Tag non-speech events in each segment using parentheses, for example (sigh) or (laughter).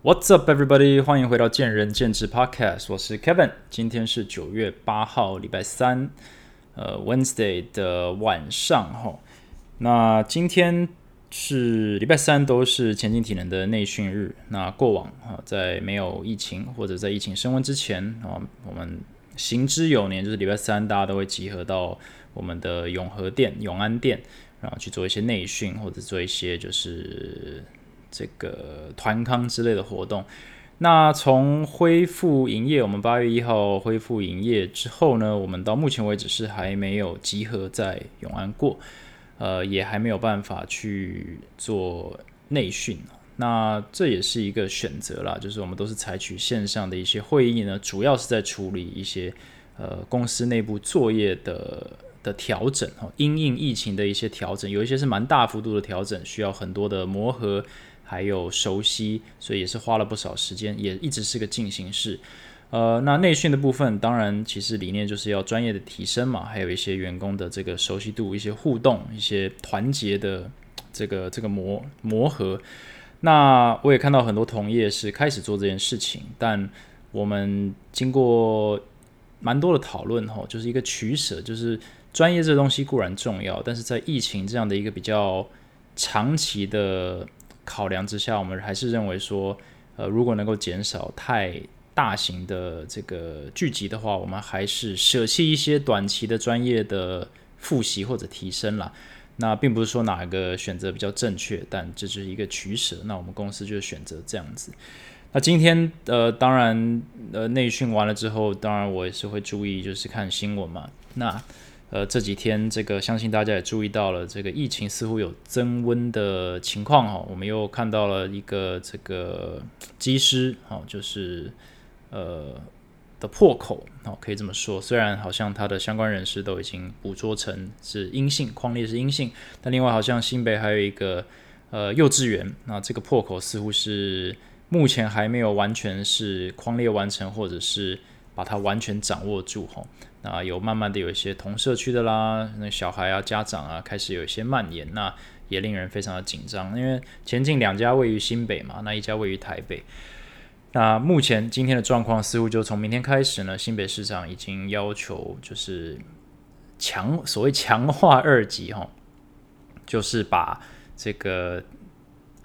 What's up, everybody？欢迎回到见仁见智 Podcast，我是 Kevin。今天是九月八号，礼拜三，呃，Wednesday 的晚上哈。那今天是礼拜三，都是前进体能的内训日。那过往啊，在没有疫情或者在疫情升温之前啊，我们行之有年，就是礼拜三大家都会集合到我们的永和店、永安店，然后去做一些内训或者做一些就是。这个团康之类的活动，那从恢复营业，我们八月一号恢复营业之后呢，我们到目前为止是还没有集合在永安过，呃，也还没有办法去做内训。那这也是一个选择啦，就是我们都是采取线上的一些会议呢，主要是在处理一些呃公司内部作业的的调整哦，因应疫情的一些调整，有一些是蛮大幅度的调整，需要很多的磨合。还有熟悉，所以也是花了不少时间，也一直是个进行式。呃，那内训的部分，当然其实理念就是要专业的提升嘛，还有一些员工的这个熟悉度、一些互动、一些团结的这个这个磨磨合。那我也看到很多同业是开始做这件事情，但我们经过蛮多的讨论哈，就是一个取舍，就是专业这东西固然重要，但是在疫情这样的一个比较长期的。考量之下，我们还是认为说，呃，如果能够减少太大型的这个聚集的话，我们还是舍弃一些短期的专业的复习或者提升啦。那并不是说哪个选择比较正确，但这是一个取舍。那我们公司就选择这样子。那今天呃，当然呃，内训完了之后，当然我也是会注意，就是看新闻嘛。那呃，这几天这个相信大家也注意到了，这个疫情似乎有增温的情况哈。我们又看到了一个这个机师哈，就是呃的破口哦，可以这么说。虽然好像他的相关人士都已经捕捉成是阴性，框列是阴性，但另外好像新北还有一个呃幼稚园，那这个破口似乎是目前还没有完全是框列完成，或者是把它完全掌握住哈。啊有慢慢的有一些同社区的啦，那小孩啊、家长啊，开始有一些蔓延，那也令人非常的紧张。因为前进两家位于新北嘛，那一家位于台北。那目前今天的状况似乎就从明天开始呢，新北市长已经要求就是强所谓强化二级哈，就是把这个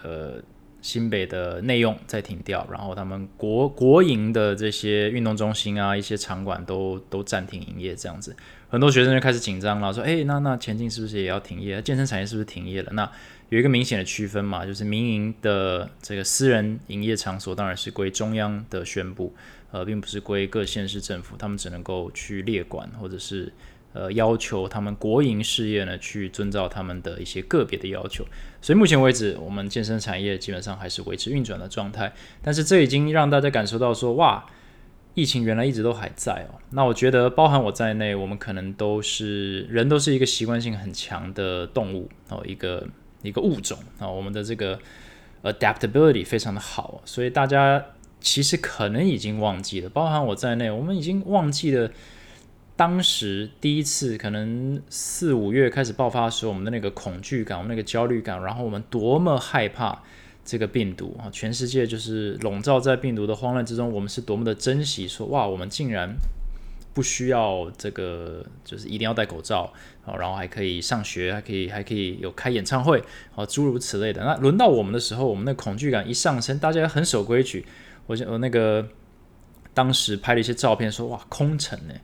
呃。新北的内用再停掉，然后他们国国营的这些运动中心啊，一些场馆都都暂停营业，这样子，很多学生就开始紧张了，说：“哎，那那前进是不是也要停业？健身产业是不是停业了？”那有一个明显的区分嘛，就是民营的这个私人营业场所，当然是归中央的宣布，呃，并不是归各县市政府，他们只能够去列管或者是。呃，要求他们国营事业呢去遵照他们的一些个别的要求，所以目前为止，我们健身产业基本上还是维持运转的状态。但是这已经让大家感受到说，哇，疫情原来一直都还在哦。那我觉得，包含我在内，我们可能都是人，都是一个习惯性很强的动物哦，一个一个物种啊，我们的这个 adaptability 非常的好，所以大家其实可能已经忘记了，包含我在内，我们已经忘记了。当时第一次可能四五月开始爆发的时候，我们的那个恐惧感，我们那个焦虑感，然后我们多么害怕这个病毒啊！全世界就是笼罩在病毒的慌乱之中，我们是多么的珍惜，说哇，我们竟然不需要这个，就是一定要戴口罩啊，然后还可以上学，还可以还可以有开演唱会啊，诸如此类的。那轮到我们的时候，我们的恐惧感一上升，大家很守规矩。我我那个当时拍了一些照片，说哇，空城呢。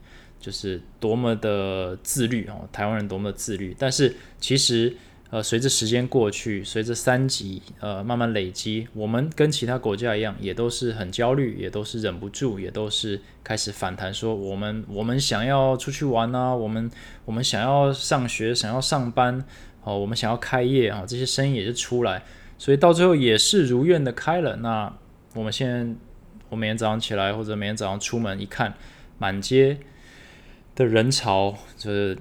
就是多么的自律哦，台湾人多么的自律。但是其实，呃，随着时间过去，随着三级呃慢慢累积，我们跟其他国家一样，也都是很焦虑，也都是忍不住，也都是开始反弹，说我们我们想要出去玩啊，我们我们想要上学，想要上班，哦，我们想要开业啊，这些声音也是出来，所以到最后也是如愿的开了。那我们现在，我每天早上起来或者每天早上出门一看，满街。的人潮就是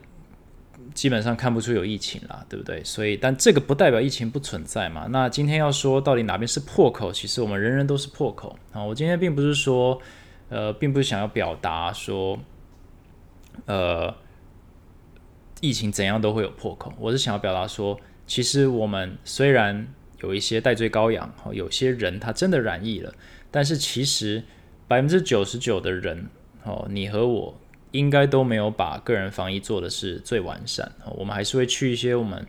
基本上看不出有疫情了，对不对？所以，但这个不代表疫情不存在嘛。那今天要说到底哪边是破口，其实我们人人都是破口啊。我今天并不是说，呃，并不是想要表达说，呃，疫情怎样都会有破口。我是想要表达说，其实我们虽然有一些代罪羔羊，有些人他真的染疫了，但是其实百分之九十九的人，哦，你和我应该都没有把个人防疫做的是最完善，我们还是会去一些我们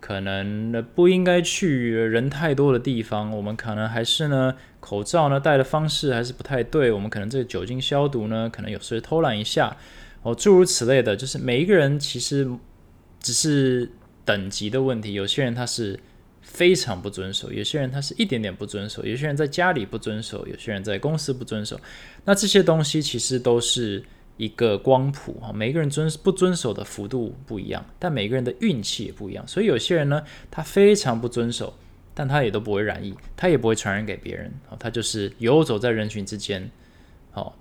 可能不应该去人太多的地方，我们可能还是呢口罩呢戴的方式还是不太对，我们可能这个酒精消毒呢，可能有时候偷懒一下，哦，诸如此类的，就是每一个人其实只是等级的问题，有些人他是。非常不遵守，有些人他是一点点不遵守，有些人在家里不遵守，有些人在公司不遵守。那这些东西其实都是一个光谱哈，每个人遵不遵守的幅度不一样，但每个人的运气也不一样。所以有些人呢，他非常不遵守，但他也都不会染疫，他也不会传染给别人，他就是游走在人群之间，哦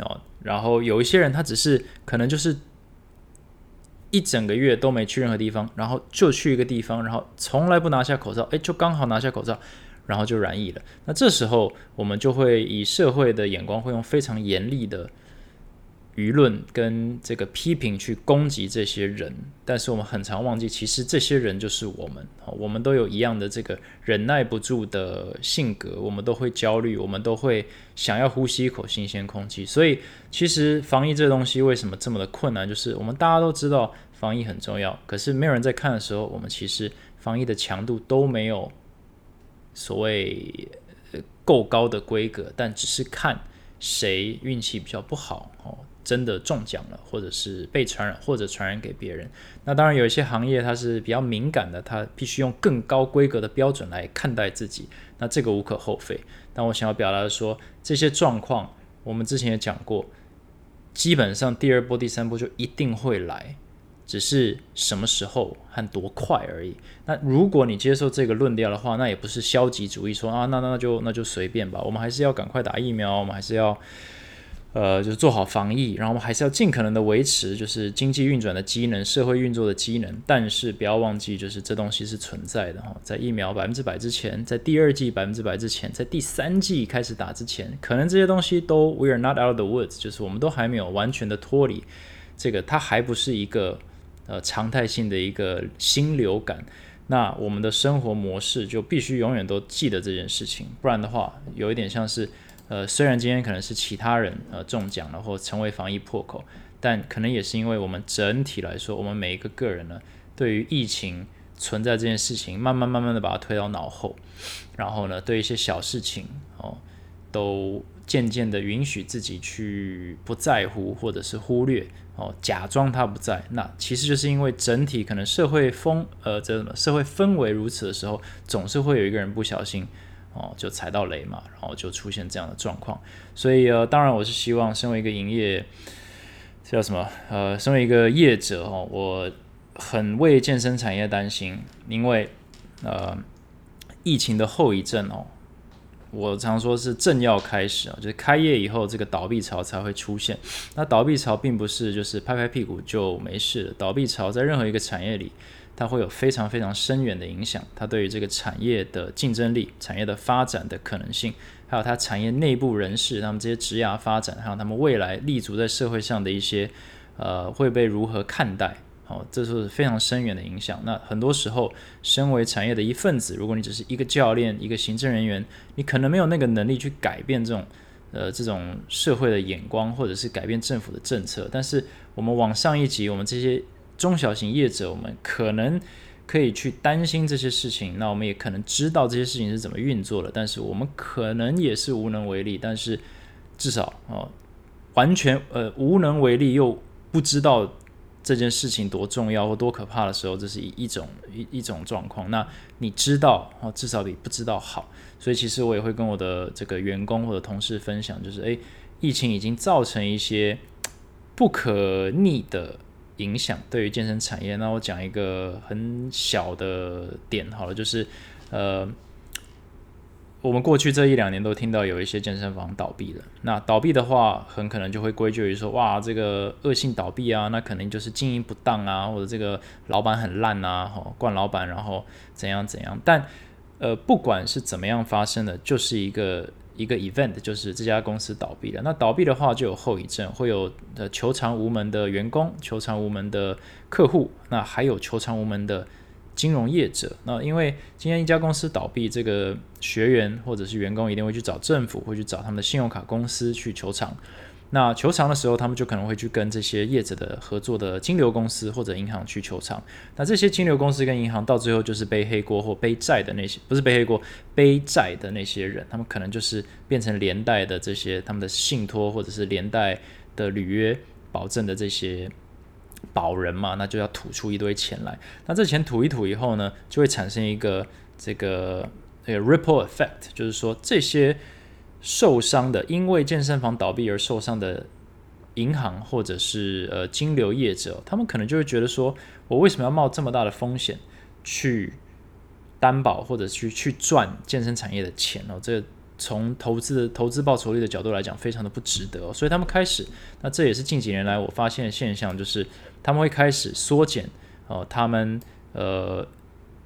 哦，然后有一些人他只是可能就是。一整个月都没去任何地方，然后就去一个地方，然后从来不拿下口罩，诶，就刚好拿下口罩，然后就染疫了。那这时候我们就会以社会的眼光，会用非常严厉的。舆论跟这个批评去攻击这些人，但是我们很常忘记，其实这些人就是我们。我们都有一样的这个忍耐不住的性格，我们都会焦虑，我们都会想要呼吸一口新鲜空气。所以，其实防疫这东西为什么这么的困难？就是我们大家都知道防疫很重要，可是没有人在看的时候，我们其实防疫的强度都没有所谓够高的规格，但只是看谁运气比较不好哦。真的中奖了，或者是被传染，或者传染给别人。那当然有一些行业它是比较敏感的，它必须用更高规格的标准来看待自己。那这个无可厚非。但我想要表达的说，这些状况我们之前也讲过，基本上第二波、第三波就一定会来，只是什么时候和多快而已。那如果你接受这个论调的话，那也不是消极主义，说啊，那那就那就随便吧。我们还是要赶快打疫苗，我们还是要。呃，就是做好防疫，然后我们还是要尽可能的维持，就是经济运转的机能、社会运作的机能。但是不要忘记，就是这东西是存在的哈，在疫苗百分之百之前，在第二季百分之百之前，在第三季开始打之前，可能这些东西都 we are not out of the woods，就是我们都还没有完全的脱离这个，它还不是一个呃常态性的一个新流感。那我们的生活模式就必须永远都记得这件事情，不然的话，有一点像是。呃，虽然今天可能是其他人呃中奖了或成为防疫破口，但可能也是因为我们整体来说，我们每一个个人呢，对于疫情存在这件事情，慢慢慢慢的把它推到脑后，然后呢，对一些小事情哦，都渐渐的允许自己去不在乎或者是忽略哦，假装它不在。那其实就是因为整体可能社会风呃这社会氛围如此的时候，总是会有一个人不小心。哦，就踩到雷嘛，然后就出现这样的状况。所以呃，当然我是希望，身为一个营业，叫什么？呃，身为一个业者哦，我很为健身产业担心，因为呃，疫情的后遗症哦，我常说是正要开始啊，就是开业以后这个倒闭潮才会出现。那倒闭潮并不是就是拍拍屁股就没事了，倒闭潮在任何一个产业里。它会有非常非常深远的影响，它对于这个产业的竞争力、产业的发展的可能性，还有它产业内部人士他们这些职涯发展，还有他们未来立足在社会上的一些，呃，会被如何看待？哦，这是非常深远的影响。那很多时候，身为产业的一份子，如果你只是一个教练、一个行政人员，你可能没有那个能力去改变这种，呃，这种社会的眼光，或者是改变政府的政策。但是我们往上一级，我们这些。中小型业者，我们可能可以去担心这些事情，那我们也可能知道这些事情是怎么运作的，但是我们可能也是无能为力。但是至少哦，完全呃无能为力又不知道这件事情多重要或多可怕的时候，这是一一种一一种状况。那你知道哦，至少比不知道好。所以其实我也会跟我的这个员工或者同事分享，就是诶，疫情已经造成一些不可逆的。影响对于健身产业，那我讲一个很小的点好了，就是呃，我们过去这一两年都听到有一些健身房倒闭了。那倒闭的话，很可能就会归咎于说，哇，这个恶性倒闭啊，那肯定就是经营不当啊，或者这个老板很烂啊，吼，惯老板，然后怎样怎样。但呃，不管是怎么样发生的，就是一个。一个 event 就是这家公司倒闭了，那倒闭的话就有后遗症，会有呃求偿无门的员工、求偿无门的客户，那还有求偿无门的金融业者。那因为今天一家公司倒闭，这个学员或者是员工一定会去找政府，会去找他们的信用卡公司去求偿。那求偿的时候，他们就可能会去跟这些业者的合作的金流公司或者银行去求偿。那这些金流公司跟银行到最后就是背黑锅或背债的那些，不是背黑锅，背债的那些人，他们可能就是变成连带的这些他们的信托或者是连带的履约保证的这些保人嘛，那就要吐出一堆钱来。那这钱吐一吐以后呢，就会产生一个这个这个 ripple effect，就是说这些。受伤的，因为健身房倒闭而受伤的银行或者是呃金流业者，他们可能就会觉得说，我为什么要冒这么大的风险去担保或者去去赚健身产业的钱哦？这从投资的投资报酬率的角度来讲，非常的不值得。所以他们开始，那这也是近几年来我发现的现象，就是他们会开始缩减哦，他们呃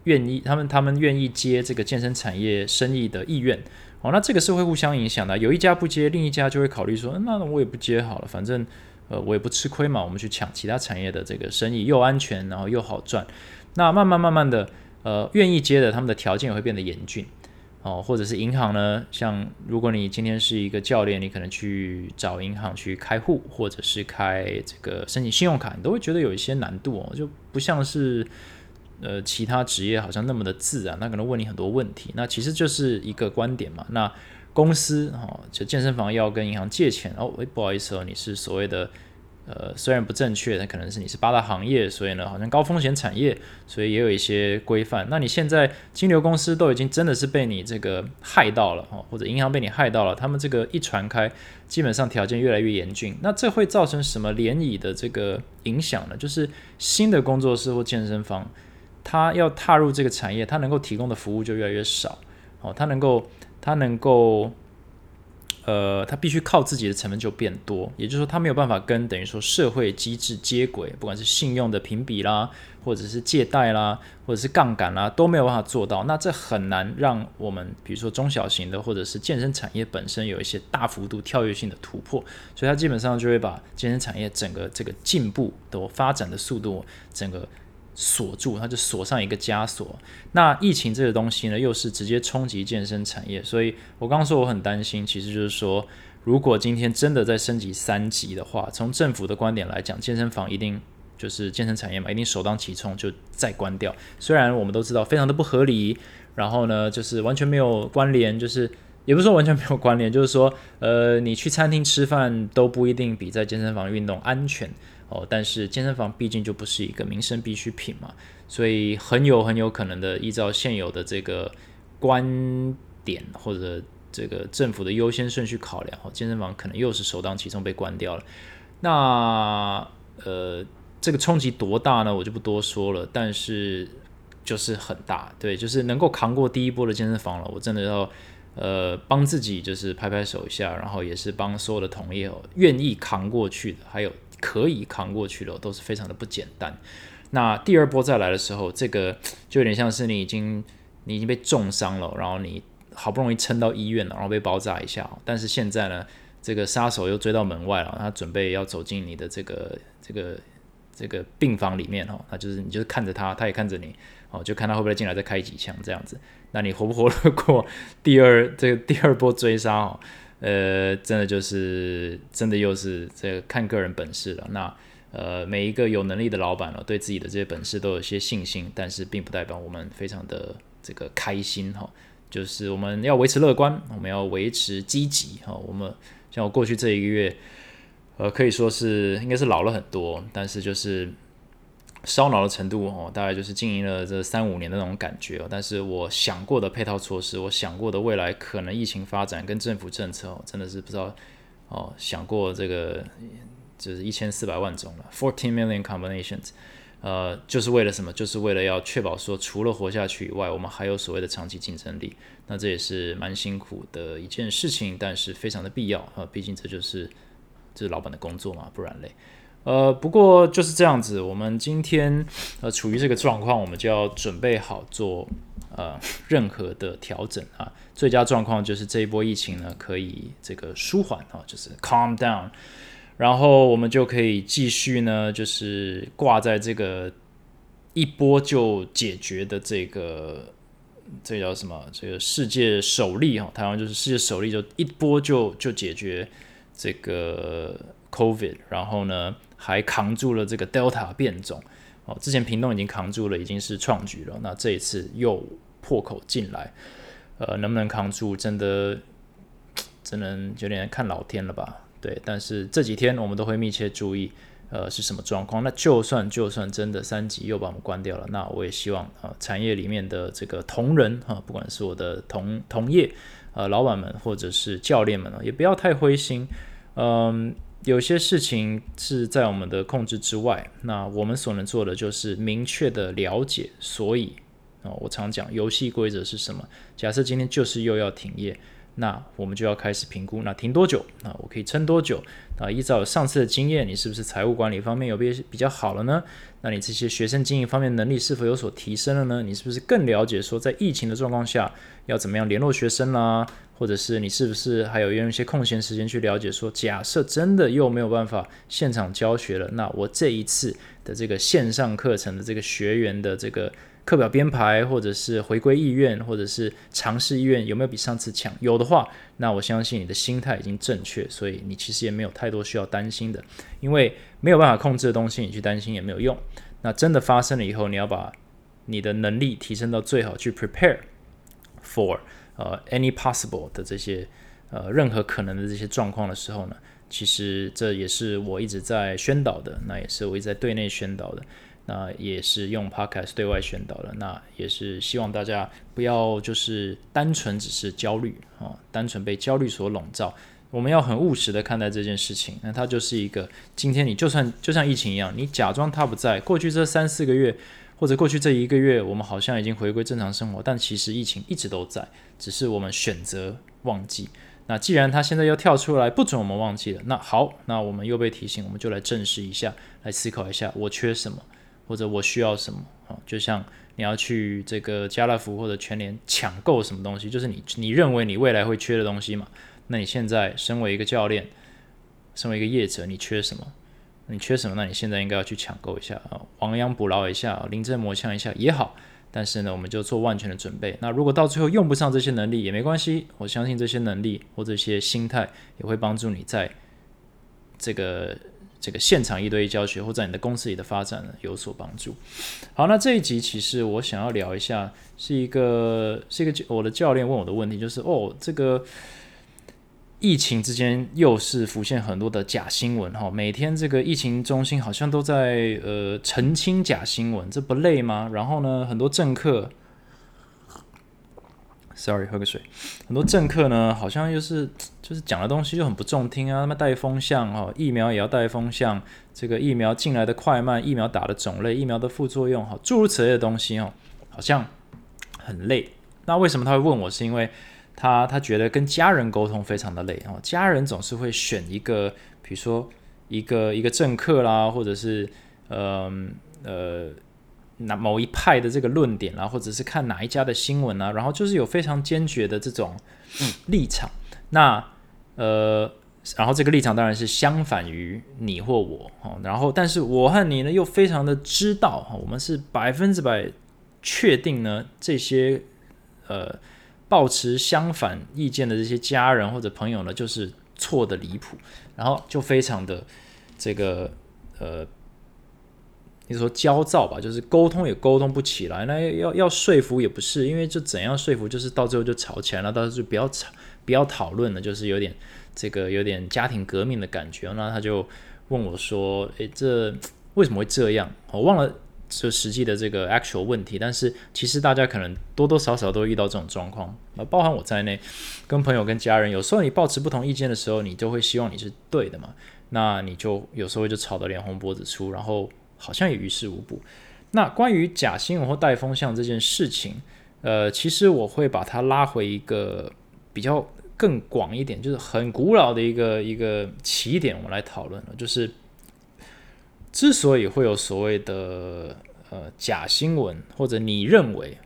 愿意，他们他们愿意接这个健身产业生意的意愿。哦，那这个是会互相影响的。有一家不接，另一家就会考虑说，那我也不接好了，反正呃我也不吃亏嘛。我们去抢其他产业的这个生意，又安全，然后又好赚。那慢慢慢慢的，呃，愿意接的，他们的条件也会变得严峻。哦，或者是银行呢，像如果你今天是一个教练，你可能去找银行去开户，或者是开这个申请信用卡，你都会觉得有一些难度哦，就不像是。呃，其他职业好像那么的自然，那可能问你很多问题。那其实就是一个观点嘛。那公司哈，就健身房要跟银行借钱哦，诶，不好意思哦，你是所谓的呃，虽然不正确，但可能是你是八大行业，所以呢，好像高风险产业，所以也有一些规范。那你现在金流公司都已经真的是被你这个害到了哈，或者银行被你害到了，他们这个一传开，基本上条件越来越严峻。那这会造成什么涟漪的这个影响呢？就是新的工作室或健身房。他要踏入这个产业，他能够提供的服务就越来越少。哦，他能够，他能够，呃，他必须靠自己的成本就变多。也就是说，他没有办法跟等于说社会机制接轨，不管是信用的评比啦，或者是借贷啦，或者是杠杆啦，都没有办法做到。那这很难让我们，比如说中小型的或者是健身产业本身有一些大幅度跳跃性的突破。所以，他基本上就会把健身产业整个这个进步的发展的速度，整个。锁住，它就锁上一个枷锁。那疫情这个东西呢，又是直接冲击健身产业，所以我刚刚说我很担心，其实就是说，如果今天真的在升级三级的话，从政府的观点来讲，健身房一定就是健身产业嘛，一定首当其冲就再关掉。虽然我们都知道非常的不合理，然后呢，就是完全没有关联，就是也不是说完全没有关联，就是说，呃，你去餐厅吃饭都不一定比在健身房运动安全。哦，但是健身房毕竟就不是一个民生必需品嘛，所以很有很有可能的，依照现有的这个观点或者这个政府的优先顺序考量，哦，健身房可能又是首当其冲被关掉了。那呃，这个冲击多大呢？我就不多说了，但是就是很大，对，就是能够扛过第一波的健身房了。我真的要呃帮自己就是拍拍手一下，然后也是帮所有的同业哦，愿意扛过去的，还有。可以扛过去的都是非常的不简单。那第二波再来的时候，这个 (tsk) 就有点像是你已经你已经被重伤了，然后你好不容易撑到医院了，然后被包扎一下。但是现在呢，这个杀手又追到门外了，他准备要走进你的这个这个这个病房里面哦，那就是你就是看着他，他也看着你哦，就看他会不会进来再开几枪这样子。那你活不活得过第二这个第二波追杀哦？呃，真的就是真的又是这个看个人本事了。那呃，每一个有能力的老板呢，对自己的这些本事都有些信心，但是并不代表我们非常的这个开心哈。就是我们要维持乐观，我们要维持积极哈。我们像我过去这一个月，呃，可以说是应该是老了很多，但是就是。烧脑的程度哦，大概就是经营了这三五年的那种感觉哦。但是我想过的配套措施，我想过的未来可能疫情发展跟政府政策哦，真的是不知道哦。想过这个就是一千四百万种了，fourteen million combinations，呃，就是为了什么？就是为了要确保说，除了活下去以外，我们还有所谓的长期竞争力。那这也是蛮辛苦的一件事情，但是非常的必要啊。毕竟这就是这是老板的工作嘛，不然嘞。呃，不过就是这样子。我们今天呃处于这个状况，我们就要准备好做呃任何的调整啊。最佳状况就是这一波疫情呢可以这个舒缓啊，就是 calm down，然后我们就可以继续呢就是挂在这个一波就解决的这个，这叫什么？这个世界首例哈，台湾就是世界首例，就一波就就解决这个 COVID，然后呢还扛住了这个 Delta 变种哦。之前屏东已经扛住了，已经是创举了，那这一次又破口进来，呃，能不能扛住？真的只能有点看老天了吧？对，但是这几天我们都会密切注意。呃，是什么状况？那就算就算真的三级又把我们关掉了，那我也希望啊，产业里面的这个同仁哈，不管是我的同同业呃老板们，或者是教练们也不要太灰心。嗯，有些事情是在我们的控制之外，那我们所能做的就是明确的了解。所以啊，我常讲游戏规则是什么？假设今天就是又要停业。那我们就要开始评估，那停多久？那我可以撑多久？啊，依照上次的经验，你是不是财务管理方面有比比较好了呢？那你这些学生经营方面能力是否有所提升了呢？你是不是更了解说在疫情的状况下要怎么样联络学生啦？或者是你是不是还有用一些空闲时间去了解说，假设真的又没有办法现场教学了，那我这一次的这个线上课程的这个学员的这个。课表编排，或者是回归意愿，或者是尝试意愿，有没有比上次强？有的话，那我相信你的心态已经正确，所以你其实也没有太多需要担心的。因为没有办法控制的东西，你去担心也没有用。那真的发生了以后，你要把你的能力提升到最好，去 prepare for 呃 any possible 的这些呃任何可能的这些状况的时候呢，其实这也是我一直在宣导的，那也是我一直在对内宣导的。那也是用 Podcast 对外宣导的，那也是希望大家不要就是单纯只是焦虑啊，单纯被焦虑所笼罩。我们要很务实的看待这件事情。那它就是一个，今天你就算就像疫情一样，你假装它不在。过去这三四个月，或者过去这一个月，我们好像已经回归正常生活，但其实疫情一直都在，只是我们选择忘记。那既然它现在又跳出来不准我们忘记了，那好，那我们又被提醒，我们就来正视一下，来思考一下，我缺什么。或者我需要什么啊？就像你要去这个家乐福或者全联抢购什么东西，就是你你认为你未来会缺的东西嘛？那你现在身为一个教练，身为一个业者，你缺什么？你缺什么？那你现在应该要去抢购一下啊，亡羊补牢一下，临阵磨枪一下也好。但是呢，我们就做万全的准备。那如果到最后用不上这些能力也没关系，我相信这些能力或这些心态也会帮助你在这个。这个现场一对一教学，或在你的公司里的发展呢有所帮助。好，那这一集其实我想要聊一下，是一个是一个我的教练问我的问题，就是哦，这个疫情之间又是浮现很多的假新闻哈，每天这个疫情中心好像都在呃澄清假新闻，这不累吗？然后呢，很多政客。Sorry，喝个水。很多政客呢，好像又是就是讲的东西就很不中听啊，他们带风向哈，疫苗也要带风向，这个疫苗进来的快慢，疫苗打的种类，疫苗的副作用哈，诸如此类的东西哦，好像很累。那为什么他会问我？是因为他他觉得跟家人沟通非常的累哦，家人总是会选一个，比如说一个一个政客啦，或者是嗯呃。那某一派的这个论点啦，或者是看哪一家的新闻啊，然后就是有非常坚决的这种立场。那呃，然后这个立场当然是相反于你或我哦。然后，但是我和你呢，又非常的知道哈，我们是百分之百确定呢，这些呃抱持相反意见的这些家人或者朋友呢，就是错的离谱。然后就非常的这个呃。你说焦躁吧，就是沟通也沟通不起来，那要要说服也不是，因为就怎样说服，就是到最后就吵起来了，到时候就不要吵，不要讨论了，就是有点这个有点家庭革命的感觉。那他就问我说：“诶，这为什么会这样？”我忘了就实际的这个 actual 问题，但是其实大家可能多多少少都遇到这种状况，那，包含我在内，跟朋友跟家人，有时候你保持不同意见的时候，你就会希望你是对的嘛，那你就有时候就吵得脸红脖子粗，然后。好像也于事无补。那关于假新闻或带风向这件事情，呃，其实我会把它拉回一个比较更广一点，就是很古老的一个一个起点，我们来讨论了。就是之所以会有所谓的呃假新闻，或者你认为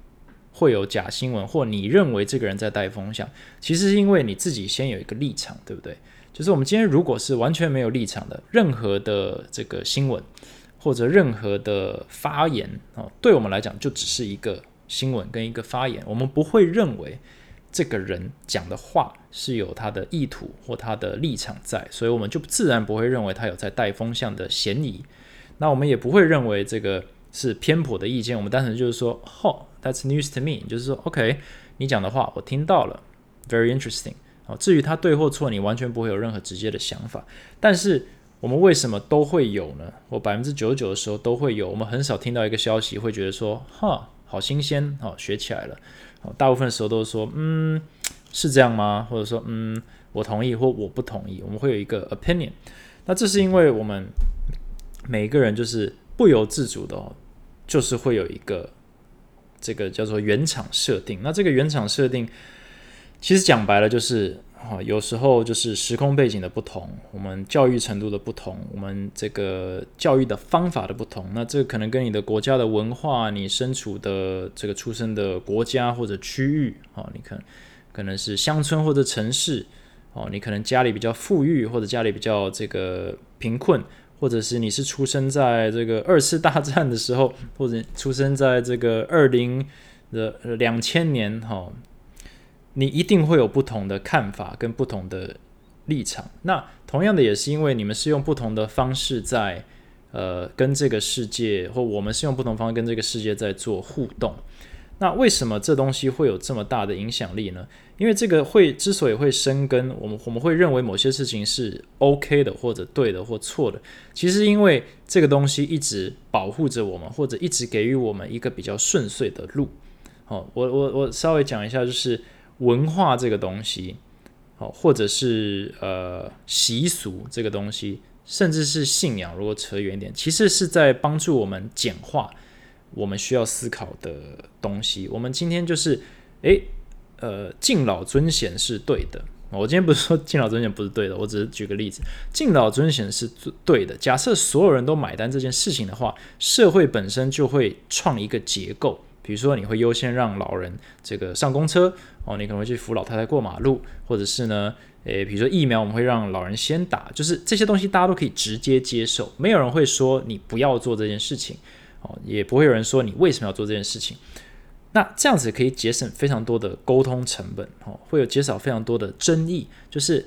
会有假新闻，或你认为这个人在带风向，其实是因为你自己先有一个立场，对不对？就是我们今天如果是完全没有立场的，任何的这个新闻。或者任何的发言哦，对我们来讲就只是一个新闻跟一个发言，我们不会认为这个人讲的话是有他的意图或他的立场在，所以我们就自然不会认为他有在带风向的嫌疑。那我们也不会认为这个是偏颇的意见，我们单纯就是说，哦，That's news to me，就是说，OK，你讲的话我听到了，Very interesting。哦，至于他对或错，你完全不会有任何直接的想法。但是我们为什么都会有呢？我百分之九十九的时候都会有，我们很少听到一个消息会觉得说，哈，好新鲜，哦，学起来了。哦，大部分时候都是说，嗯，是这样吗？或者说，嗯，我同意或我不同意。我们会有一个 opinion。那这是因为我们。每一个人就是不由自主的，哦，就是会有一个这个叫做原厂设定。那这个原厂设定，其实讲白了就是，哈，有时候就是时空背景的不同，我们教育程度的不同，我们这个教育的方法的不同。那这可能跟你的国家的文化，你身处的这个出生的国家或者区域，哦，你可能可能是乡村或者城市，哦，你可能家里比较富裕，或者家里比较这个贫困。或者是你是出生在这个二次大战的时候，或者出生在这个二零的两千年哈，你一定会有不同的看法跟不同的立场。那同样的也是因为你们是用不同的方式在呃跟这个世界，或我们是用不同方式跟这个世界在做互动。那为什么这东西会有这么大的影响力呢？因为这个会之所以会生根，我们我们会认为某些事情是 OK 的，或者对的，或错的，其实因为这个东西一直保护着我们，或者一直给予我们一个比较顺遂的路。好，我我我稍微讲一下，就是文化这个东西，好，或者是呃习俗这个东西，甚至是信仰，如果扯远一点，其实是在帮助我们简化。我们需要思考的东西，我们今天就是，诶，呃，敬老尊贤是对的。我今天不是说敬老尊贤不是对的，我只是举个例子，敬老尊贤是对的。假设所有人都买单这件事情的话，社会本身就会创一个结构，比如说你会优先让老人这个上公车，哦，你可能会去扶老太太过马路，或者是呢，诶，比如说疫苗，我们会让老人先打，就是这些东西大家都可以直接接受，没有人会说你不要做这件事情。哦，也不会有人说你为什么要做这件事情。那这样子可以节省非常多的沟通成本，哦，会有减少非常多的争议。就是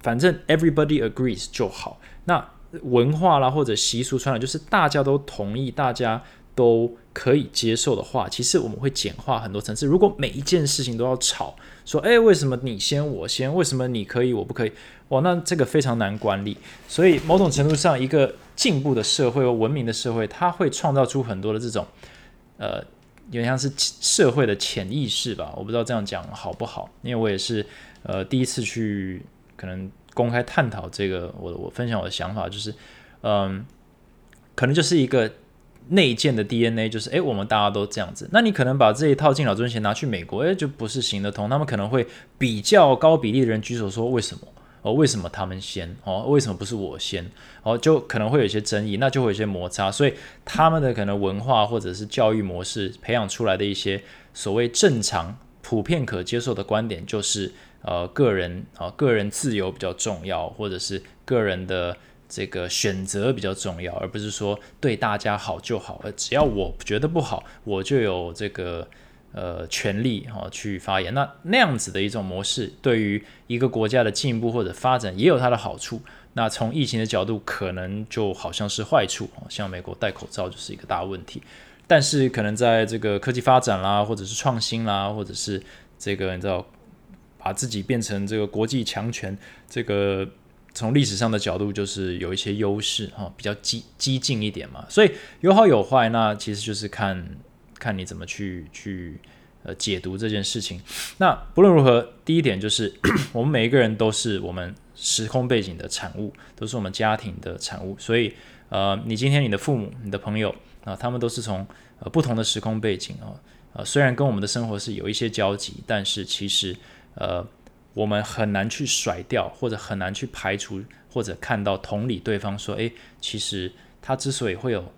反正 everybody agrees 就好。那文化啦或者习俗传统，就是大家都同意，大家都可以接受的话，其实我们会简化很多层次。如果每一件事情都要吵，说哎为什么你先我先，为什么你可以我不可以？哇，那这个非常难管理。所以某种程度上，一个进步的社会和文明的社会，它会创造出很多的这种，呃，有点像是社会的潜意识吧。我不知道这样讲好不好，因为我也是呃第一次去可能公开探讨这个，我我分享我的想法就是，嗯，可能就是一个内建的 DNA，就是诶，我们大家都这样子。那你可能把这一套敬老尊贤拿去美国，诶，就不是行得通。他们可能会比较高比例的人举手说为什么？哦，为什么他们先？哦，为什么不是我先？哦，就可能会有一些争议，那就会有些摩擦，所以他们的可能文化或者是教育模式培养出来的一些所谓正常、普遍可接受的观点，就是呃，个人啊，个人自由比较重要，或者是个人的这个选择比较重要，而不是说对大家好就好，而只要我觉得不好，我就有这个。呃，权利哈去发言，那那样子的一种模式，对于一个国家的进步或者发展也有它的好处。那从疫情的角度，可能就好像是坏处像美国戴口罩就是一个大问题。但是可能在这个科技发展啦，或者是创新啦，或者是这个你知道，把自己变成这个国际强权，这个从历史上的角度就是有一些优势哈，比较激激进一点嘛。所以有好有坏，那其实就是看。看你怎么去去呃解读这件事情。那不论如何，第一点就是 (coughs) 我们每一个人都是我们时空背景的产物，都是我们家庭的产物。所以呃，你今天你的父母、你的朋友啊，他们都是从呃不同的时空背景啊，呃虽然跟我们的生活是有一些交集，但是其实呃我们很难去甩掉，或者很难去排除，或者看到同理对方说，诶，其实他之所以会有。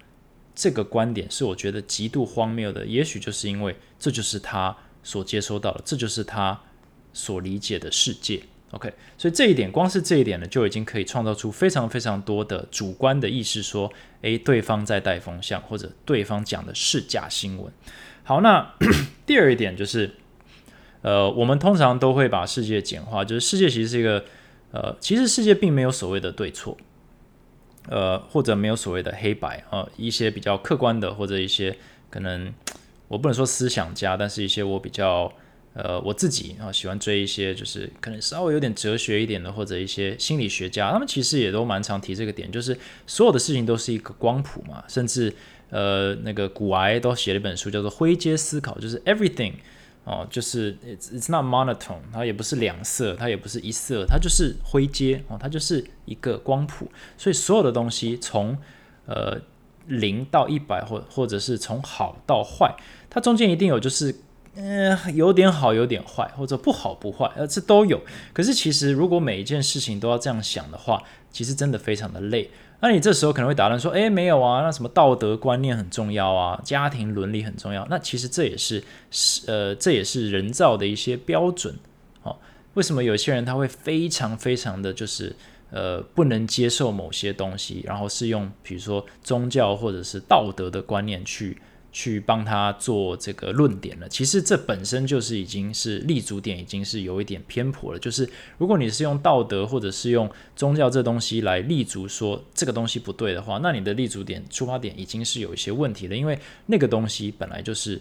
这个观点是我觉得极度荒谬的，也许就是因为这就是他所接收到的，这就是他所理解的世界 OK，所以这一点光是这一点呢，就已经可以创造出非常非常多的主观的意识，说，诶，对方在带风向，或者对方讲的是假新闻。好，那 (coughs) 第二一点就是，呃，我们通常都会把世界简化，就是世界其实是一个，呃，其实世界并没有所谓的对错，呃，或者没有所谓的黑白啊，一些比较客观的，或者一些可能我不能说思想家，但是一些我比较。呃，我自己啊喜欢追一些就是可能稍微有点哲学一点的，或者一些心理学家，他们其实也都蛮常提这个点，就是所有的事情都是一个光谱嘛，甚至呃那个古埃都写了一本书叫做《灰阶思考》，就是 everything 哦，就是 it's it's not monotone，它也不是两色，它也不是一色，它就是灰阶哦，它就是一个光谱，所以所有的东西从呃零到一百，或或者是从好到坏，它中间一定有就是。嗯，有点好，有点坏，或者不好不坏，呃，这都有。可是其实，如果每一件事情都要这样想的话，其实真的非常的累。那你这时候可能会打断说：“诶，没有啊，那什么道德观念很重要啊，家庭伦理很重要。”那其实这也是是呃，这也是人造的一些标准。哦，为什么有些人他会非常非常的就是呃不能接受某些东西，然后是用比如说宗教或者是道德的观念去。去帮他做这个论点了，其实这本身就是已经是立足点，已经是有一点偏颇了。就是如果你是用道德或者是用宗教这东西来立足说这个东西不对的话，那你的立足点出发点已经是有一些问题了，因为那个东西本来就是。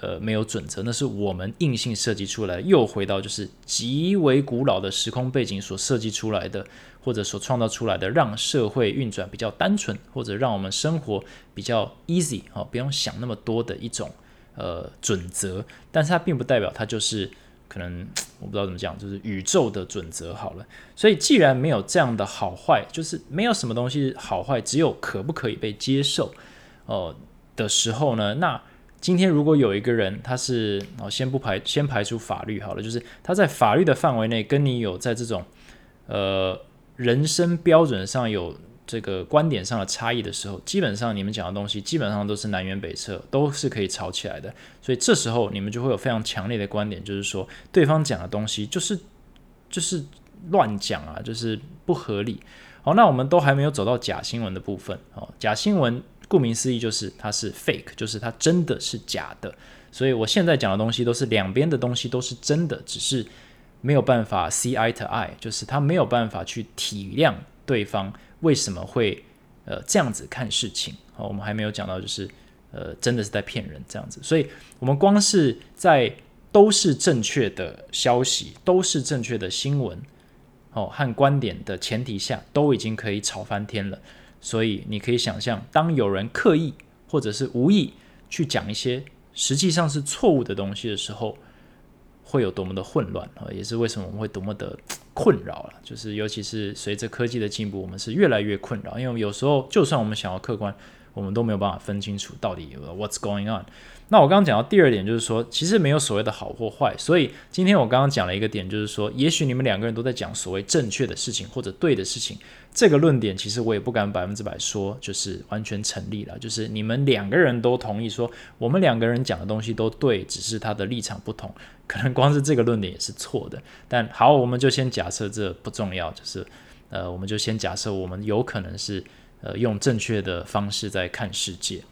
呃，没有准则，那是我们硬性设计出来，又回到就是极为古老的时空背景所设计出来的，或者所创造出来的，让社会运转比较单纯，或者让我们生活比较 easy 哦，不用想那么多的一种呃准则。但是它并不代表它就是可能我不知道怎么讲，就是宇宙的准则好了。所以既然没有这样的好坏，就是没有什么东西好坏，只有可不可以被接受哦的时候呢，那。今天如果有一个人，他是哦，先不排，先排除法律好了，就是他在法律的范围内跟你有在这种呃人生标准上有这个观点上的差异的时候，基本上你们讲的东西基本上都是南辕北辙，都是可以吵起来的。所以这时候你们就会有非常强烈的观点，就是说对方讲的东西就是就是乱讲啊，就是不合理。好，那我们都还没有走到假新闻的部分哦，假新闻。顾名思义，就是它是 fake，就是它真的是假的。所以我现在讲的东西都是两边的东西都是真的，只是没有办法 see eye to eye，就是他没有办法去体谅对方为什么会呃这样子看事情。好，我们还没有讲到，就是呃真的是在骗人这样子。所以我们光是在都是正确的消息，都是正确的新闻哦和观点的前提下，都已经可以吵翻天了。所以你可以想象，当有人刻意或者是无意去讲一些实际上是错误的东西的时候，会有多么的混乱啊！也是为什么我们会多么的 (tsk) 困扰了。就是尤其是随着科技的进步，我们是越来越困扰，因为有时候就算我们想要客观，我们都没有办法分清楚到底 what's going on。那我刚刚讲到第二点，就是说其实没有所谓的好或坏。所以今天我刚刚讲了一个点，就是说也许你们两个人都在讲所谓正确的事情或者对的事情。这个论点其实我也不敢百分之百说，就是完全成立了。就是你们两个人都同意说，我们两个人讲的东西都对，只是他的立场不同，可能光是这个论点也是错的。但好，我们就先假设这不重要，就是呃，我们就先假设我们有可能是呃用正确的方式在看世界。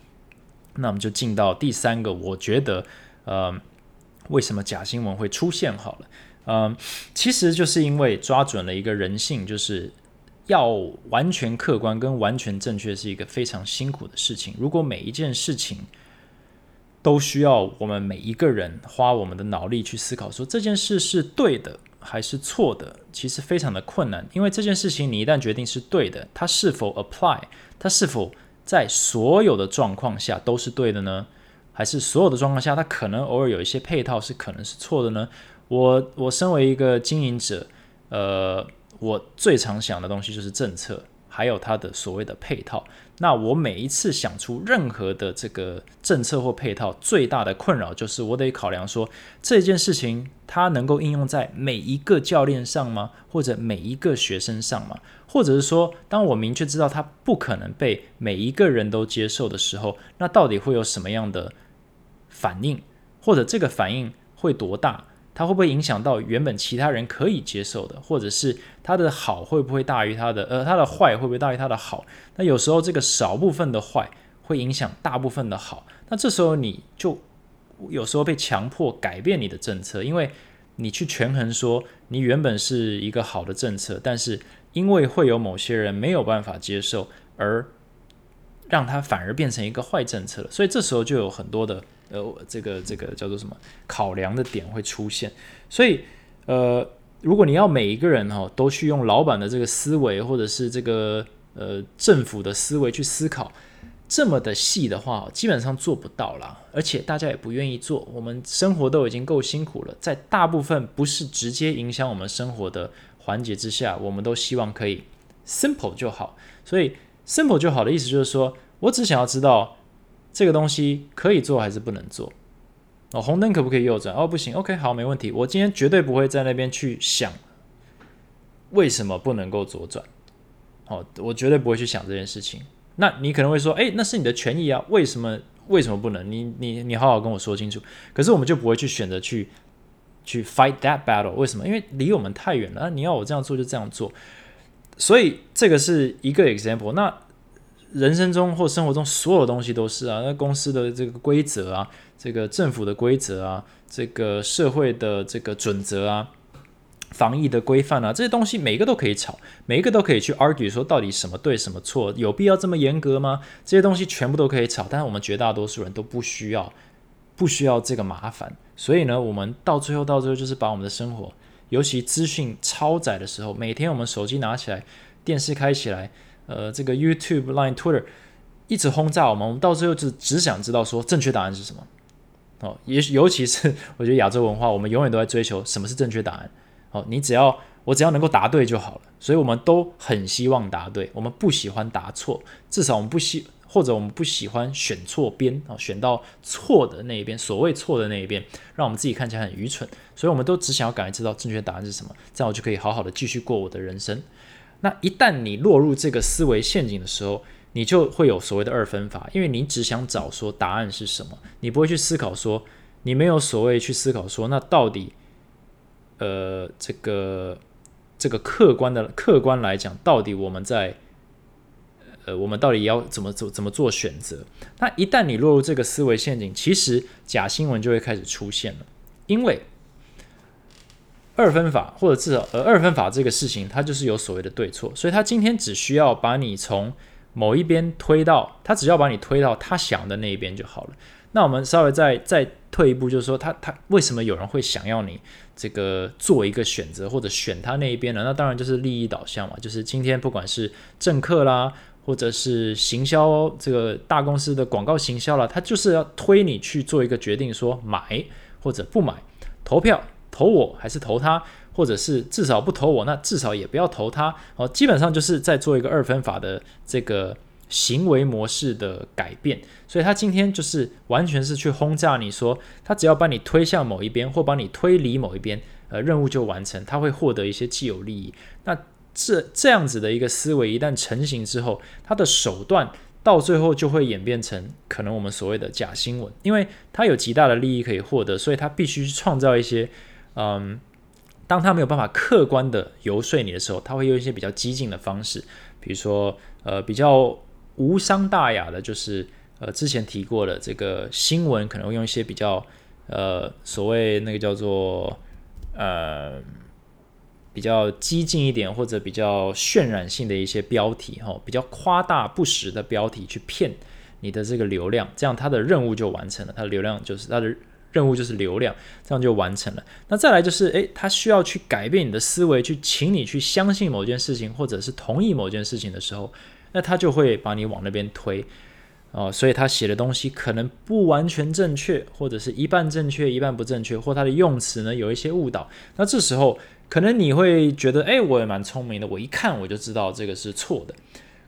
那我们就进到第三个，我觉得呃，为什么假新闻会出现？好了，嗯，其实就是因为抓准了一个人性，就是。要完全客观跟完全正确是一个非常辛苦的事情。如果每一件事情都需要我们每一个人花我们的脑力去思考，说这件事是对的还是错的，其实非常的困难。因为这件事情你一旦决定是对的，它是否 apply，它是否在所有的状况下都是对的呢？还是所有的状况下它可能偶尔有一些配套是可能是错的呢？我我身为一个经营者，呃。我最常想的东西就是政策，还有它的所谓的配套。那我每一次想出任何的这个政策或配套，最大的困扰就是我得考量说这件事情它能够应用在每一个教练上吗？或者每一个学生上吗？或者是说，当我明确知道它不可能被每一个人都接受的时候，那到底会有什么样的反应？或者这个反应会多大？它会不会影响到原本其他人可以接受的，或者是它的好会不会大于它的，呃，它的坏会不会大于它的好？那有时候这个少部分的坏会影响大部分的好，那这时候你就有时候被强迫改变你的政策，因为你去权衡说你原本是一个好的政策，但是因为会有某些人没有办法接受，而让它反而变成一个坏政策了，所以这时候就有很多的。呃，这个这个叫做什么考量的点会出现，所以呃，如果你要每一个人哈都去用老板的这个思维，或者是这个呃政府的思维去思考这么的细的话，基本上做不到啦，而且大家也不愿意做。我们生活都已经够辛苦了，在大部分不是直接影响我们生活的环节之下，我们都希望可以 simple 就好。所以 simple 就好的意思就是说我只想要知道。这个东西可以做还是不能做？哦，红灯可不可以右转？哦，不行。OK，好，没问题。我今天绝对不会在那边去想为什么不能够左转。哦，我绝对不会去想这件事情。那你可能会说，哎，那是你的权益啊，为什么为什么不能？你你你好好跟我说清楚。可是我们就不会去选择去去 fight that battle。为什么？因为离我们太远了。你要我这样做就这样做。所以这个是一个 example。那人生中或生活中所有东西都是啊，那公司的这个规则啊，这个政府的规则啊，这个社会的这个准则啊，防疫的规范啊，这些东西每一个都可以吵，每一个都可以去 argue 说到底什么对什么错，有必要这么严格吗？这些东西全部都可以吵，但是我们绝大多数人都不需要，不需要这个麻烦，所以呢，我们到最后到最后就是把我们的生活，尤其资讯超载的时候，每天我们手机拿起来，电视开起来。呃，这个 YouTube、Line、Twitter 一直轰炸我们，我们到最后就只想知道说正确答案是什么。哦，也尤其是我觉得亚洲文化，我们永远都在追求什么是正确答案。哦，你只要我只要能够答对就好了，所以我们都很希望答对，我们不喜欢答错，至少我们不希或者我们不喜欢选错边啊，选到错的那一边，所谓错的那一边，让我们自己看起来很愚蠢。所以我们都只想要赶快知道正确答案是什么，这样我就可以好好的继续过我的人生。那一旦你落入这个思维陷阱的时候，你就会有所谓的二分法，因为你只想找说答案是什么，你不会去思考说，你没有所谓去思考说，那到底，呃，这个这个客观的客观来讲，到底我们在，呃，我们到底要怎么做怎么做选择？那一旦你落入这个思维陷阱，其实假新闻就会开始出现了，因为。二分法，或者至少呃二分法这个事情，它就是有所谓的对错，所以他今天只需要把你从某一边推到，他只要把你推到他想的那一边就好了。那我们稍微再再退一步，就是说他他为什么有人会想要你这个做一个选择或者选他那一边呢？那当然就是利益导向嘛，就是今天不管是政客啦，或者是行销这个大公司的广告行销了，他就是要推你去做一个决定，说买或者不买，投票。投我还是投他，或者是至少不投我，那至少也不要投他。哦，基本上就是在做一个二分法的这个行为模式的改变。所以他今天就是完全是去轰炸你说，他只要把你推向某一边，或把你推离某一边，呃，任务就完成，他会获得一些既有利益。那这这样子的一个思维一旦成型之后，他的手段到最后就会演变成可能我们所谓的假新闻，因为他有极大的利益可以获得，所以他必须去创造一些。嗯，当他没有办法客观的游说你的时候，他会用一些比较激进的方式，比如说，呃，比较无伤大雅的，就是呃之前提过的这个新闻，可能会用一些比较呃所谓那个叫做呃比较激进一点或者比较渲染性的一些标题，哈，比较夸大不实的标题去骗你的这个流量，这样他的任务就完成了，他的流量就是他的。任务就是流量，这样就完成了。那再来就是，诶，他需要去改变你的思维，去请你去相信某件事情，或者是同意某件事情的时候，那他就会把你往那边推哦。所以他写的东西可能不完全正确，或者是一半正确一半不正确，或他的用词呢有一些误导。那这时候可能你会觉得，诶，我也蛮聪明的，我一看我就知道这个是错的。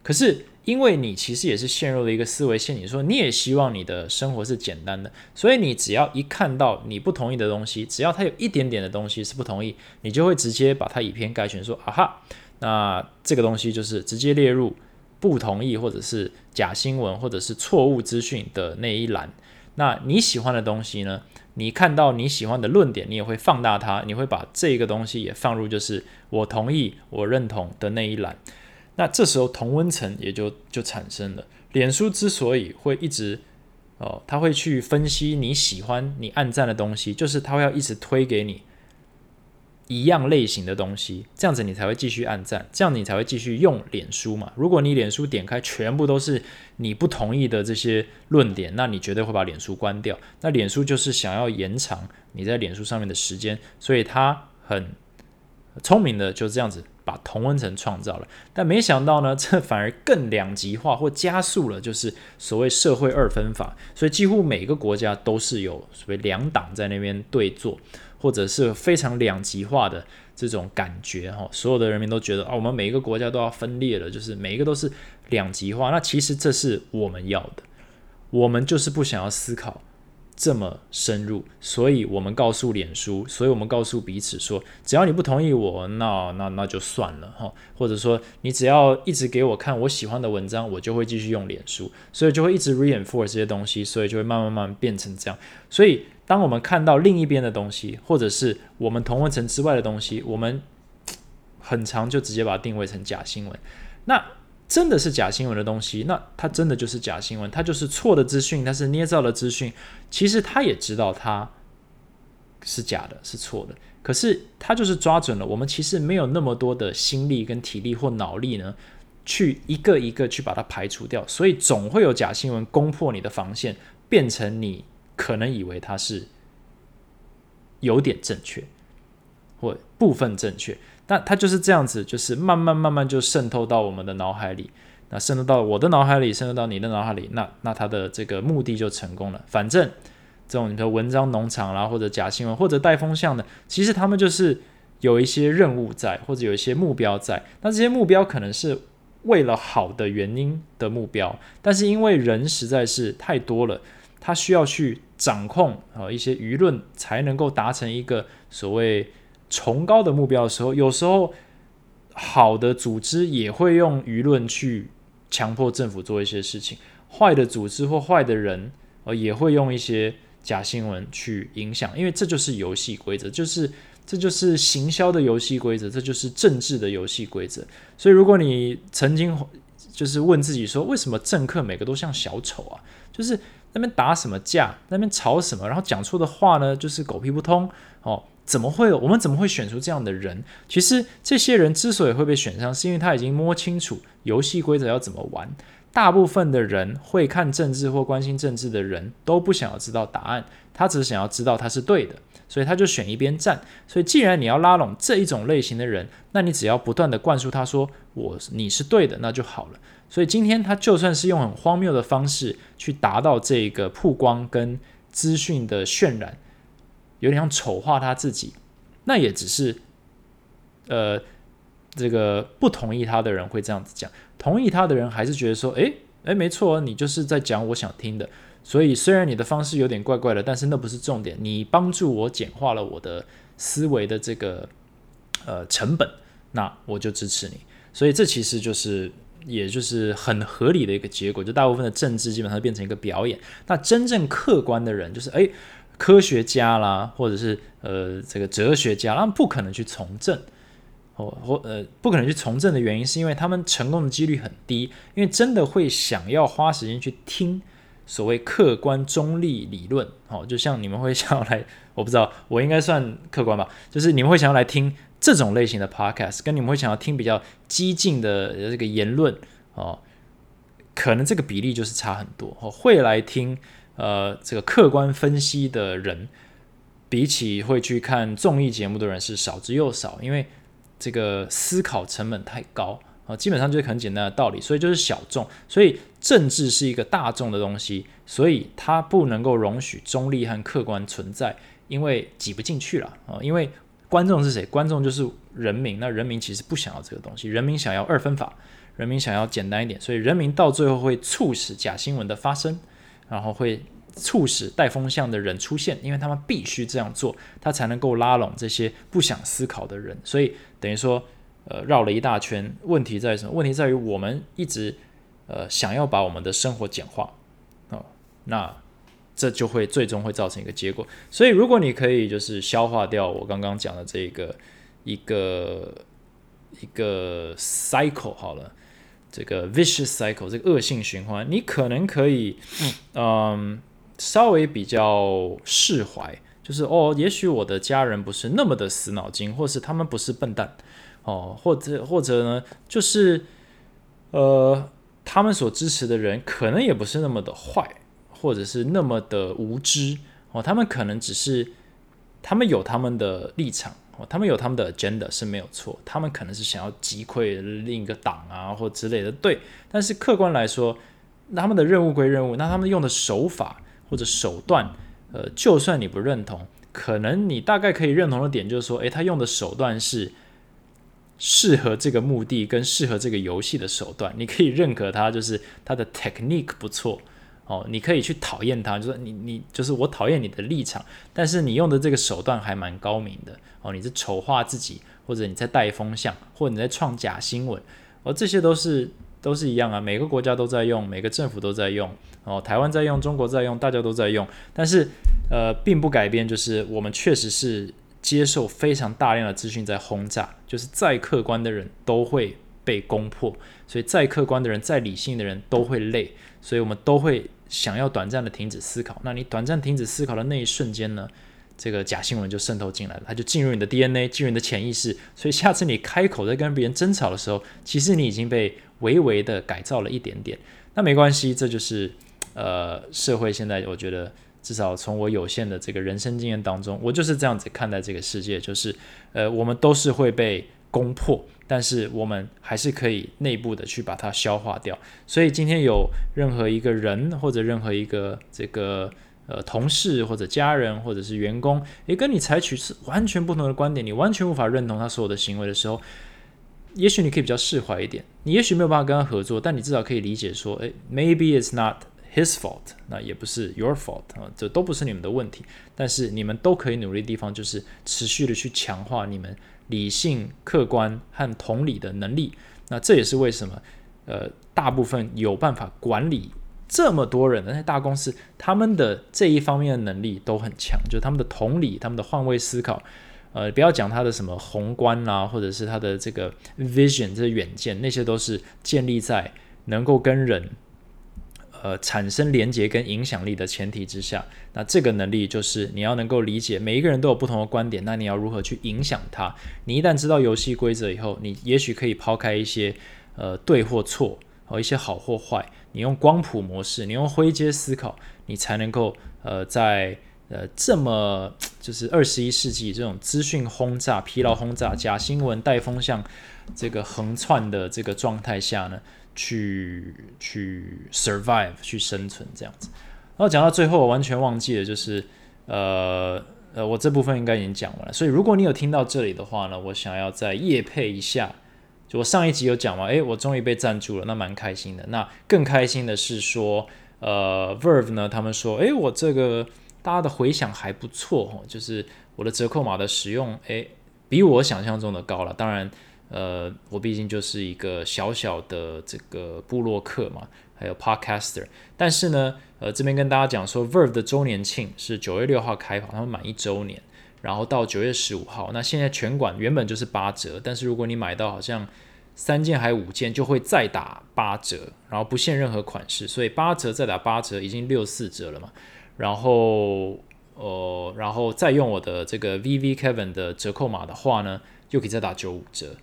可是。因为你其实也是陷入了一个思维陷阱，说你也希望你的生活是简单的，所以你只要一看到你不同意的东西，只要它有一点点的东西是不同意，你就会直接把它以偏概全，说啊哈，那这个东西就是直接列入不同意或者是假新闻或者是错误资讯的那一栏。那你喜欢的东西呢？你看到你喜欢的论点，你也会放大它，你会把这个东西也放入就是我同意、我认同的那一栏。那这时候同温层也就就产生了。脸书之所以会一直哦，他会去分析你喜欢、你暗赞的东西，就是他会要一直推给你。一样类型的东西，这样子你才会继续按赞，这样你才会继续用脸书嘛。如果你脸书点开全部都是你不同意的这些论点，那你绝对会把脸书关掉。那脸书就是想要延长你在脸书上面的时间，所以他很聪明的就这样子把同温层创造了。但没想到呢，(laughs) 这反而更两极化或加速了，就是所谓社会二分法。所以几乎每个国家都是有所谓两党在那边对坐。或者是非常两极化的这种感觉哈，所有的人民都觉得啊，我们每一个国家都要分裂了，就是每一个都是两极化。那其实这是我们要的，我们就是不想要思考。这么深入，所以我们告诉脸书，所以我们告诉彼此说，只要你不同意我，那那那就算了哈。或者说，你只要一直给我看我喜欢的文章，我就会继续用脸书，所以就会一直 reinforce 这些东西，所以就会慢慢慢变成这样。所以，当我们看到另一边的东西，或者是我们同温层之外的东西，我们很长就直接把它定位成假新闻。那真的是假新闻的东西，那它真的就是假新闻，它就是错的资讯，它是捏造的资讯。其实他也知道它是假的，是错的，可是他就是抓准了。我们其实没有那么多的心力、跟体力或脑力呢，去一个一个去把它排除掉，所以总会有假新闻攻破你的防线，变成你可能以为它是有点正确或部分正确。那它就是这样子，就是慢慢慢慢就渗透到我们的脑海里，那渗透到我的脑海里，渗透到你的脑海里，那那它的这个目的就成功了。反正这种你的文章农场啦，或者假新闻，或者带风向的，其实他们就是有一些任务在，或者有一些目标在。那这些目标可能是为了好的原因的目标，但是因为人实在是太多了，他需要去掌控啊一些舆论，才能够达成一个所谓。崇高的目标的时候，有时候好的组织也会用舆论去强迫政府做一些事情，坏的组织或坏的人呃也会用一些假新闻去影响，因为这就是游戏规则，就是这就是行销的游戏规则，这就是政治的游戏规则。所以，如果你曾经就是问自己说，为什么政客每个都像小丑啊？就是那边打什么架，那边吵什么，然后讲错的话呢，就是狗屁不通哦。怎么会有？我们怎么会选出这样的人？其实这些人之所以会被选上，是因为他已经摸清楚游戏规则要怎么玩。大部分的人会看政治或关心政治的人都不想要知道答案，他只是想要知道他是对的，所以他就选一边站。所以既然你要拉拢这一种类型的人，那你只要不断的灌输他说我你是对的，那就好了。所以今天他就算是用很荒谬的方式去达到这个曝光跟资讯的渲染。有点像丑化他自己，那也只是，呃，这个不同意他的人会这样子讲，同意他的人还是觉得说，诶诶，没错，你就是在讲我想听的。所以虽然你的方式有点怪怪的，但是那不是重点，你帮助我简化了我的思维的这个呃成本，那我就支持你。所以这其实就是，也就是很合理的一个结果，就大部分的政治基本上变成一个表演。那真正客观的人，就是诶。科学家啦，或者是呃这个哲学家，他们不可能去从政，或或呃不可能去从政的原因，是因为他们成功的几率很低，因为真的会想要花时间去听所谓客观中立理论，哦，就像你们会想要来，(laughs) 我不知道我应该算客观吧，就是你们会想要来听这种类型的 podcast，跟你们会想要听比较激进的这个言论，哦，可能这个比例就是差很多，哦，会来听。呃，这个客观分析的人，比起会去看综艺节目的人是少之又少，因为这个思考成本太高啊，基本上就是很简单的道理，所以就是小众。所以政治是一个大众的东西，所以它不能够容许中立和客观存在，因为挤不进去了啊。因为观众是谁？观众就是人民，那人民其实不想要这个东西，人民想要二分法，人民想要简单一点，所以人民到最后会促使假新闻的发生。然后会促使带风向的人出现，因为他们必须这样做，他才能够拉拢这些不想思考的人。所以等于说，呃，绕了一大圈。问题在什么？问题在于我们一直呃想要把我们的生活简化哦。那这就会最终会造成一个结果。所以，如果你可以就是消化掉我刚刚讲的这个一个一个 cycle 好了，这个 vicious cycle 这个恶性循环，你可能可以嗯稍微比较释怀，就是哦，也许我的家人不是那么的死脑筋，或是他们不是笨蛋哦，或者或者呢，就是呃，他们所支持的人可能也不是那么的坏。或者是那么的无知哦，他们可能只是他们有他们的立场哦，他们有他们的 agenda 是没有错，他们可能是想要击溃另一个党啊或之类的，对。但是客观来说，他们的任务归任务，那他们用的手法或者手段，呃，就算你不认同，可能你大概可以认同的点就是说，诶，他用的手段是适合这个目的跟适合这个游戏的手段，你可以认可他，就是他的 technique 不错。哦，你可以去讨厌他，就是你你就是我讨厌你的立场，但是你用的这个手段还蛮高明的哦，你是丑化自己，或者你在带风向，或者你在创假新闻，哦，这些都是都是一样啊，每个国家都在用，每个政府都在用，哦，台湾在用，中国在用，大家都在用，但是呃，并不改变，就是我们确实是接受非常大量的资讯在轰炸，就是再客观的人都会被攻破，所以再客观的人，再理性的人都会累，所以我们都会。想要短暂的停止思考，那你短暂停止思考的那一瞬间呢？这个假新闻就渗透进来了，它就进入你的 DNA，进入你的潜意识。所以下次你开口在跟别人争吵的时候，其实你已经被微微的改造了一点点。那没关系，这就是呃社会现在我觉得至少从我有限的这个人生经验当中，我就是这样子看待这个世界，就是呃我们都是会被攻破。但是我们还是可以内部的去把它消化掉。所以今天有任何一个人或者任何一个这个呃同事或者家人或者是员工，也，跟你采取是完全不同的观点，你完全无法认同他所有的行为的时候，也许你可以比较释怀一点。你也许没有办法跟他合作，但你至少可以理解说，诶 m a y b e it's not his fault，那也不是 your fault 啊，这都不是你们的问题。但是你们都可以努力的地方，就是持续的去强化你们。理性、客观和同理的能力，那这也是为什么，呃，大部分有办法管理这么多人的那些大公司，他们的这一方面的能力都很强，就是他们的同理、他们的换位思考，呃，不要讲他的什么宏观啊，或者是他的这个 vision，这远见，那些都是建立在能够跟人。呃，产生连接跟影响力的前提之下，那这个能力就是你要能够理解每一个人都有不同的观点，那你要如何去影响他？你一旦知道游戏规则以后，你也许可以抛开一些呃对或错和一些好或坏，你用光谱模式，你用灰阶思考，你才能够呃在呃这么就是二十一世纪这种资讯轰炸、疲劳轰炸、假新闻带风向这个横窜的这个状态下呢？去去 survive 去生存这样子，然后讲到最后，我完全忘记了，就是呃呃，我这部分应该已经讲完了。所以如果你有听到这里的话呢，我想要再夜配一下，就我上一集有讲完，诶，我终于被赞助了，那蛮开心的。那更开心的是说，呃，Verve 呢，他们说，诶，我这个大家的回响还不错哦，就是我的折扣码的使用，诶，比我想象中的高了。当然。呃，我毕竟就是一个小小的这个布洛克嘛，还有 podcaster。但是呢，呃，这边跟大家讲说，Verve 的周年庆是九月六号开跑，他们满一周年，然后到九月十五号。那现在全馆原本就是八折，但是如果你买到好像三件还五件，就会再打八折，然后不限任何款式，所以八折再打八折，已经六四折了嘛。然后，呃，然后再用我的这个 VV Kevin 的折扣码的话呢，又可以再打九五折。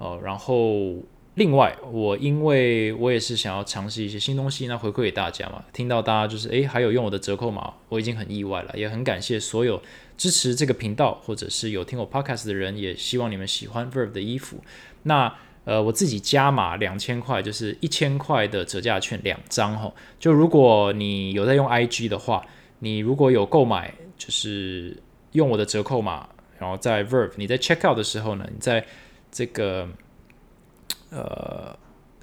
哦，然后另外，我因为我也是想要尝试一些新东西，那回馈给大家嘛。听到大家就是诶，还有用我的折扣码，我已经很意外了，也很感谢所有支持这个频道或者是有听我 podcast 的人，也希望你们喜欢 Verve 的衣服。那呃，我自己加码两千块，就是一千块的折价券两张哈。就如果你有在用 IG 的话，你如果有购买，就是用我的折扣码，然后在 Verve 你在 check out 的时候呢，你在这个，呃，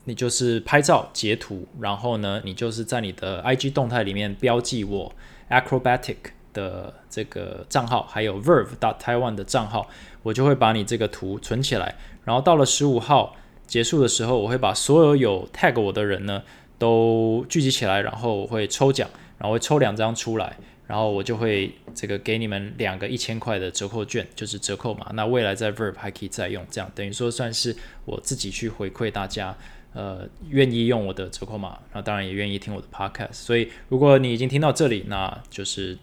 你就是拍照截图，然后呢，你就是在你的 IG 动态里面标记我 Acrobatic 的这个账号，还有 Verve Taiwan 的账号，我就会把你这个图存起来。然后到了十五号结束的时候，我会把所有有 tag 我的人呢都聚集起来，然后我会抽奖。然后会抽两张出来，然后我就会这个给你们两个一千块的折扣券，就是折扣码。那未来在 Verb 还可以再用，这样等于说算是我自己去回馈大家，呃，愿意用我的折扣码，那当然也愿意听我的 Podcast。所以如果你已经听到这里，那就是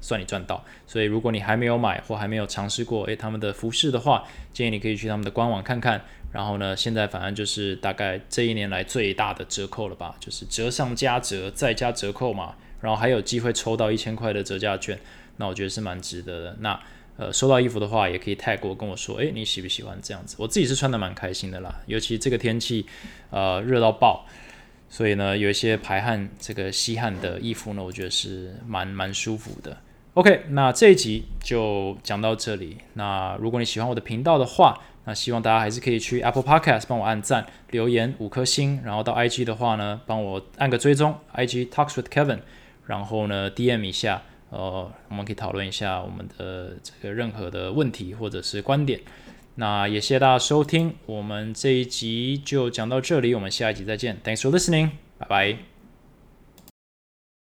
算你赚到。所以如果你还没有买或还没有尝试过诶他们的服饰的话，建议你可以去他们的官网看看。然后呢，现在反正就是大概这一年来最大的折扣了吧，就是折上加折再加折扣嘛，然后还有机会抽到一千块的折价券，那我觉得是蛮值得的。那呃，收到衣服的话也可以 tag 我跟我说，诶，你喜不喜欢这样子？我自己是穿的蛮开心的啦，尤其这个天气，呃，热到爆，所以呢，有一些排汗这个吸汗的衣服呢，我觉得是蛮蛮舒服的。OK，那这一集就讲到这里。那如果你喜欢我的频道的话，那希望大家还是可以去 Apple Podcast 帮我按赞、留言五颗星，然后到 IG 的话呢，帮我按个追踪，IG Talks with Kevin，然后呢 DM 一下，呃，我们可以讨论一下我们的这个任何的问题或者是观点。那也谢谢大家收听，我们这一集就讲到这里，我们下一集再见。Thanks for listening，拜拜。